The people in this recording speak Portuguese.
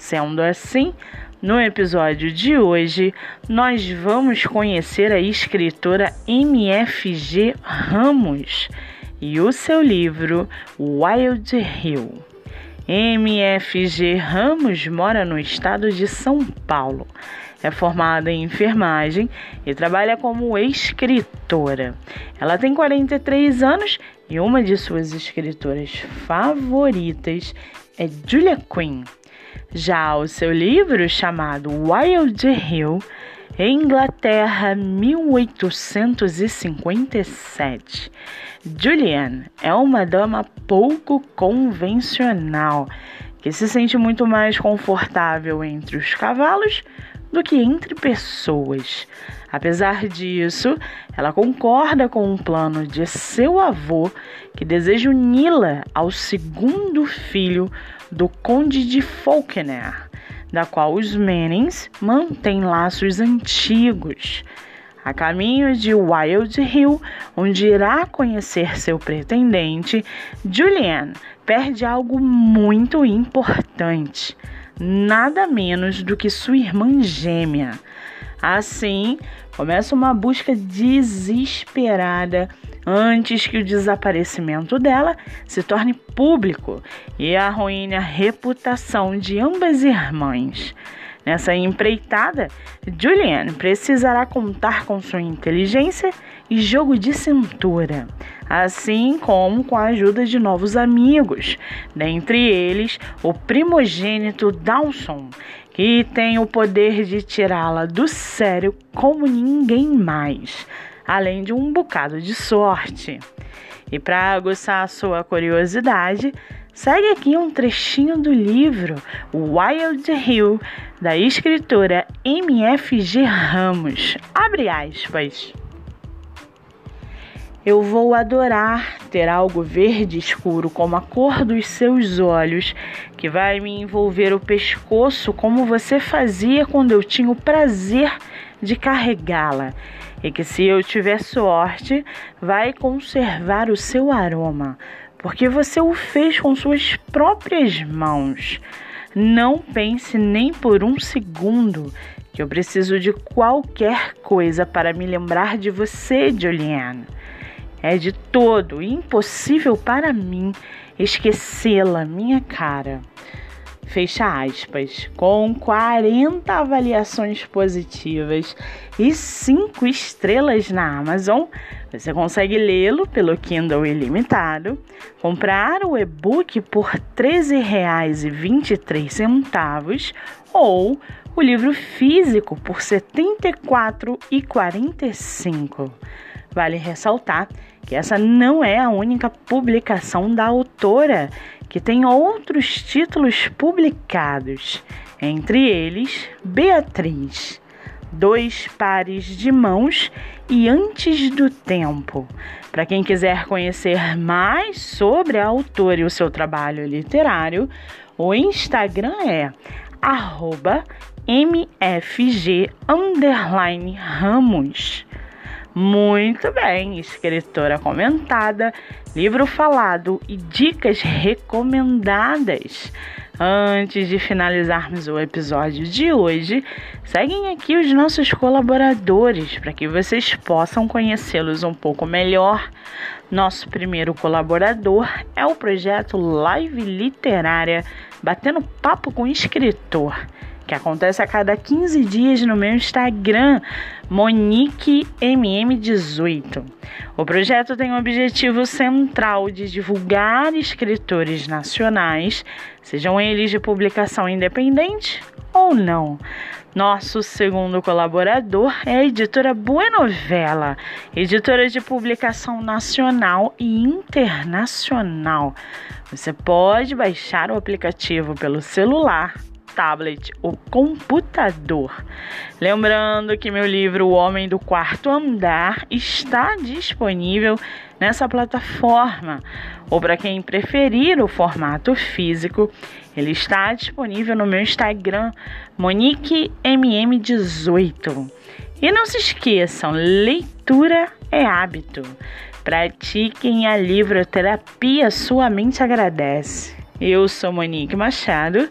Sendo assim, no episódio de hoje, nós vamos conhecer a escritora MFG Ramos e o seu livro Wild Hill. MFG Ramos mora no estado de São Paulo. É formada em enfermagem e trabalha como escritora. Ela tem 43 anos e uma de suas escritoras favoritas é Julia Quinn. Já o seu livro, chamado Wild Hill, Inglaterra 1857. Julianne é uma dama pouco convencional que se sente muito mais confortável entre os cavalos do que entre pessoas. Apesar disso, ela concorda com o plano de seu avô que deseja uni-la ao segundo filho do Conde de Falkner, da qual os Mannings mantêm laços antigos. A caminho de Wild Hill, onde irá conhecer seu pretendente, Julianne perde algo muito importante, nada menos do que sua irmã gêmea. Assim, começa uma busca desesperada antes que o desaparecimento dela se torne público e arruine a reputação de ambas irmãs. Nessa empreitada, Julianne precisará contar com sua inteligência e jogo de cintura, assim como com a ajuda de novos amigos, dentre eles o primogênito Dawson, que tem o poder de tirá-la do sério como ninguém mais além de um bocado de sorte. E para aguçar sua curiosidade, segue aqui um trechinho do livro Wild Hill, da escritora MFG Ramos. Abre aspas. Eu vou adorar ter algo verde escuro como a cor dos seus olhos, que vai me envolver o pescoço como você fazia quando eu tinha o prazer de carregá-la e que, se eu tiver sorte, vai conservar o seu aroma, porque você o fez com suas próprias mãos. Não pense nem por um segundo que eu preciso de qualquer coisa para me lembrar de você, Juliana. É de todo impossível para mim esquecê-la, minha cara fecha aspas, com 40 avaliações positivas e 5 estrelas na Amazon. Você consegue lê-lo pelo Kindle ilimitado, comprar o e-book por R$ 13,23 ou o livro físico por R$ 74,45. Vale ressaltar que essa não é a única publicação da autora que tem outros títulos publicados, entre eles Beatriz, Dois Pares de Mãos e Antes do Tempo. Para quem quiser conhecer mais sobre a autora e o seu trabalho literário, o Instagram é mfg Ramos. Muito bem, escritora comentada, livro falado e dicas recomendadas. Antes de finalizarmos o episódio de hoje, seguem aqui os nossos colaboradores para que vocês possam conhecê-los um pouco melhor. Nosso primeiro colaborador é o projeto Live Literária Batendo Papo com Escritor, que acontece a cada 15 dias no meu Instagram, MoniqueMM18. O projeto tem o objetivo central de divulgar escritores nacionais, sejam eles de publicação independente ou não. Nosso segundo colaborador é a editora Buenovela, editora de publicação nacional e internacional. Você pode baixar o aplicativo pelo celular, tablet ou computador. Lembrando que meu livro O Homem do Quarto Andar está disponível nessa plataforma, ou para quem preferir o formato físico, ele está disponível no meu Instagram, MoniqueMM18. E não se esqueçam, leitura é hábito. Pratiquem a livroterapia, sua mente agradece. Eu sou Monique Machado